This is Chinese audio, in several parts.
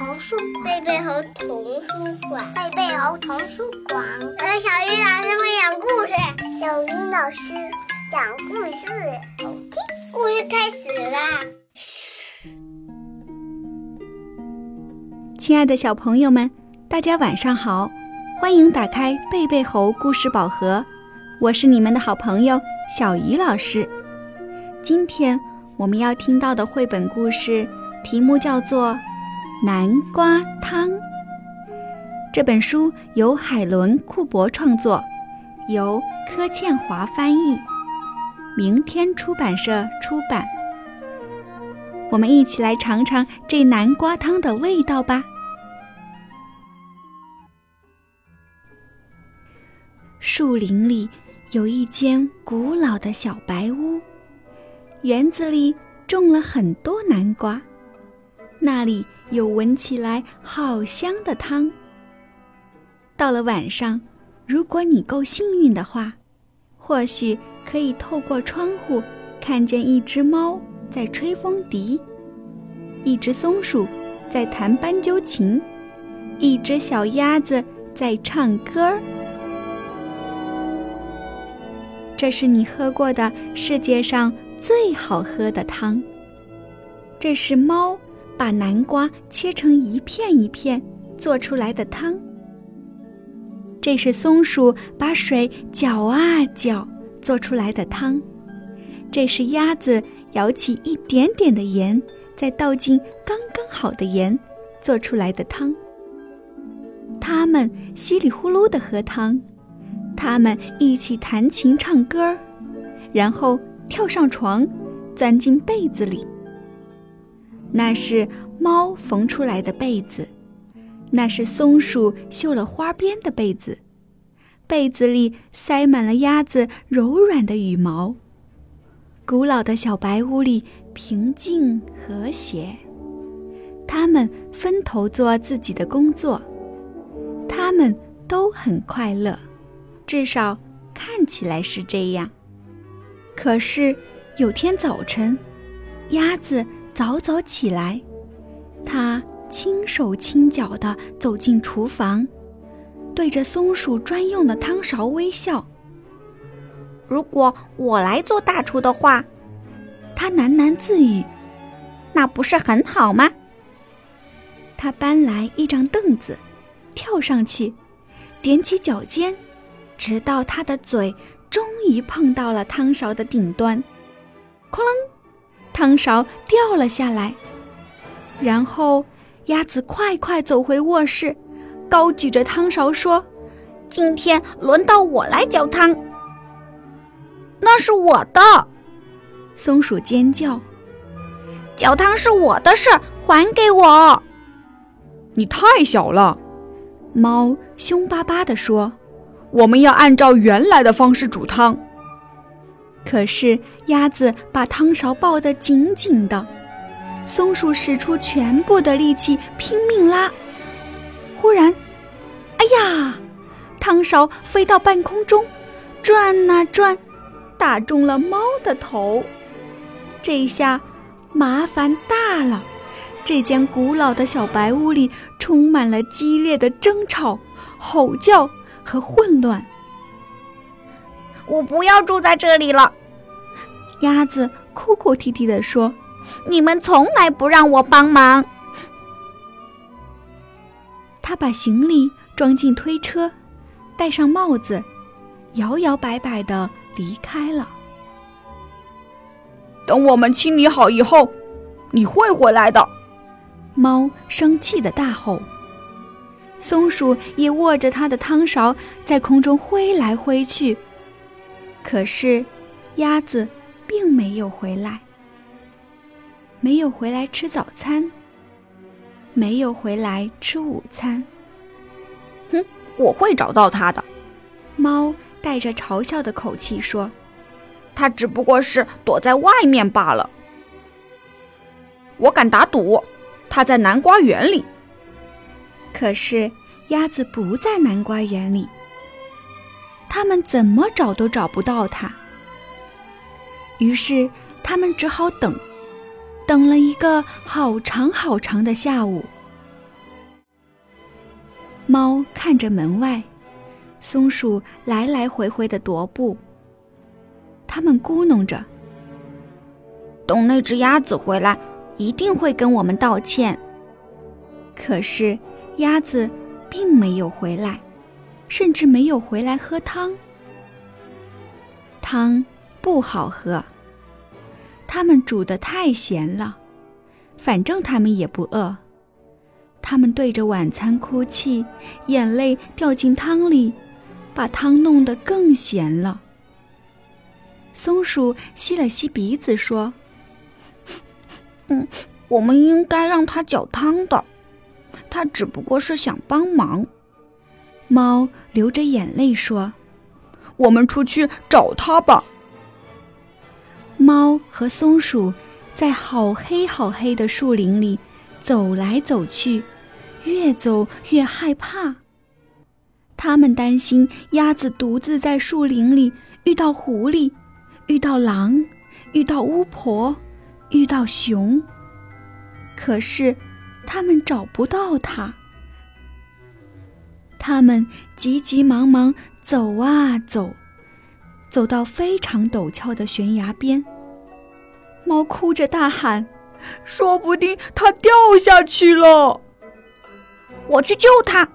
童书贝贝猴童书馆，贝贝猴童书馆。我是小鱼老师会讲故事，小鱼老师讲故事，好听。故事开始啦！亲爱的小朋友们，大家晚上好，欢迎打开贝贝猴故事宝盒，我是你们的好朋友小鱼老师。今天我们要听到的绘本故事题目叫做。南瓜汤。这本书由海伦·库珀创作，由柯倩华翻译，明天出版社出版。我们一起来尝尝这南瓜汤的味道吧。树林里有一间古老的小白屋，园子里种了很多南瓜，那里。有闻起来好香的汤。到了晚上，如果你够幸运的话，或许可以透过窗户看见一只猫在吹风笛，一只松鼠在弹斑鸠琴，一只小鸭子在唱歌儿。这是你喝过的世界上最好喝的汤。这是猫。把南瓜切成一片一片做出来的汤。这是松鼠把水搅啊搅做出来的汤。这是鸭子舀起一点点的盐，再倒进刚刚好的盐做出来的汤。他们稀里呼噜的喝汤，他们一起弹琴唱歌，然后跳上床，钻进被子里。那是猫缝出来的被子，那是松鼠绣了花边的被子，被子里塞满了鸭子柔软的羽毛。古老的小白屋里平静和谐，他们分头做自己的工作，他们都很快乐，至少看起来是这样。可是有天早晨，鸭子。早早起来，他轻手轻脚地走进厨房，对着松鼠专用的汤勺微笑。如果我来做大厨的话，他喃喃自语：“那不是很好吗？”他搬来一张凳子，跳上去，踮起脚尖，直到他的嘴终于碰到了汤勺的顶端，哐啷。汤勺掉了下来，然后鸭子快快走回卧室，高举着汤勺说：“今天轮到我来搅汤。”那是我的，松鼠尖叫：“搅汤是我的事，还给我！”你太小了，猫凶巴巴地说：“我们要按照原来的方式煮汤。”可是鸭子把汤勺抱得紧紧的，松鼠使出全部的力气拼命拉。忽然，哎呀！汤勺飞到半空中，转啊转，打中了猫的头。这下麻烦大了，这间古老的小白屋里充满了激烈的争吵、吼叫和混乱。我不要住在这里了，鸭子哭哭啼啼地说：“你们从来不让我帮忙。”他把行李装进推车，戴上帽子，摇摇摆摆地离开了。等我们清理好以后，你会回来的。猫生气的大吼。松鼠也握着它的汤勺，在空中挥来挥去。可是，鸭子并没有回来，没有回来吃早餐，没有回来吃午餐。哼，我会找到它的。猫带着嘲笑的口气说：“它只不过是躲在外面罢了。我敢打赌，它在南瓜园里。”可是，鸭子不在南瓜园里。他们怎么找都找不到它，于是他们只好等，等了一个好长好长的下午，猫看着门外，松鼠来来回回的踱步。他们咕哝着：“等那只鸭子回来，一定会跟我们道歉。”可是鸭子并没有回来，甚至没有回来喝汤。汤不好喝，他们煮的太咸了。反正他们也不饿。他们对着晚餐哭泣，眼泪掉进汤里，把汤弄得更咸了。松鼠吸了吸鼻子说：“嗯，我们应该让他搅汤的，他只不过是想帮忙。”猫流着眼泪说：“我们出去找他吧。”猫和松鼠在好黑好黑的树林里走来走去，越走越害怕。他们担心鸭子独自在树林里遇到狐狸。遇到狼，遇到巫婆，遇到熊。可是，他们找不到它。他们急急忙忙走啊走，走到非常陡峭的悬崖边。猫哭着大喊：“说不定它掉下去了！”我去救它。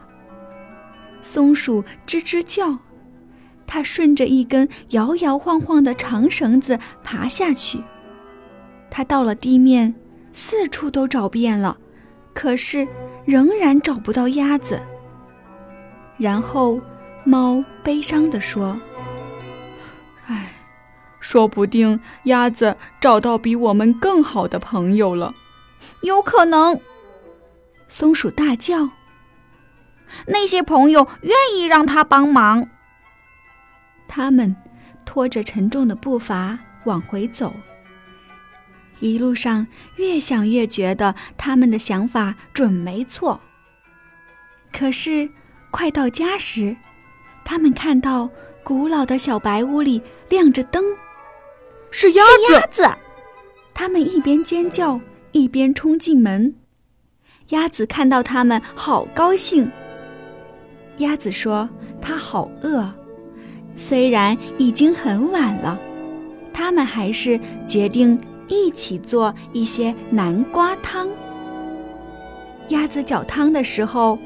松鼠吱吱叫。它顺着一根摇摇晃晃的长绳子爬下去。它到了地面，四处都找遍了，可是仍然找不到鸭子。然后，猫悲伤地说：“唉，说不定鸭子找到比我们更好的朋友了。”有可能。松鼠大叫：“那些朋友愿意让它帮忙。”他们拖着沉重的步伐往回走，一路上越想越觉得他们的想法准没错。可是快到家时，他们看到古老的小白屋里亮着灯，是鸭子！鸭子！他们一边尖叫一边冲进门。鸭子看到他们，好高兴。鸭子说：“它好饿。”虽然已经很晚了，他们还是决定一起做一些南瓜汤。鸭子搅汤的时候，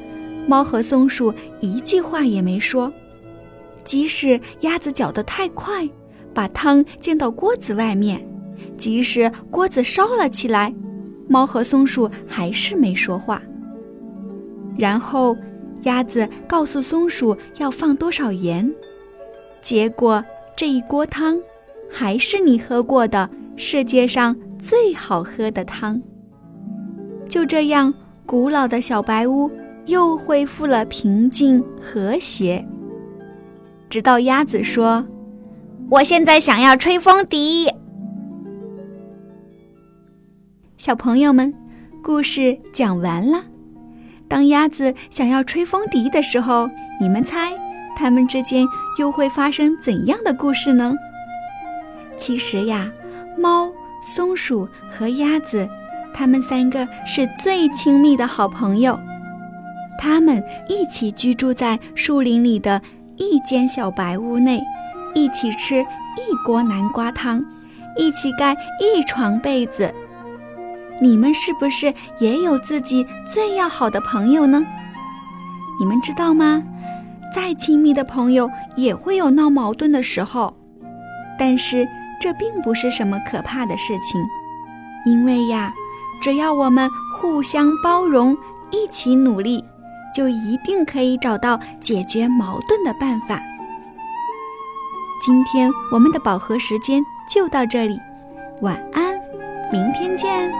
猫和松鼠一句话也没说。即使鸭子搅得太快，把汤溅到锅子外面；即使锅子烧了起来，猫和松鼠还是没说话。然后，鸭子告诉松鼠要放多少盐。结果这一锅汤，还是你喝过的世界上最好喝的汤。就这样，古老的小白屋又恢复了平静和谐。直到鸭子说：“我现在想要吹风笛。”小朋友们，故事讲完了。当鸭子想要吹风笛的时候，你们猜？他们之间又会发生怎样的故事呢？其实呀，猫、松鼠和鸭子，它们三个是最亲密的好朋友。它们一起居住在树林里的一间小白屋内，一起吃一锅南瓜汤，一起盖一床被子。你们是不是也有自己最要好的朋友呢？你们知道吗？再亲密的朋友也会有闹矛盾的时候，但是这并不是什么可怕的事情，因为呀，只要我们互相包容，一起努力，就一定可以找到解决矛盾的办法。今天我们的饱和时间就到这里，晚安，明天见。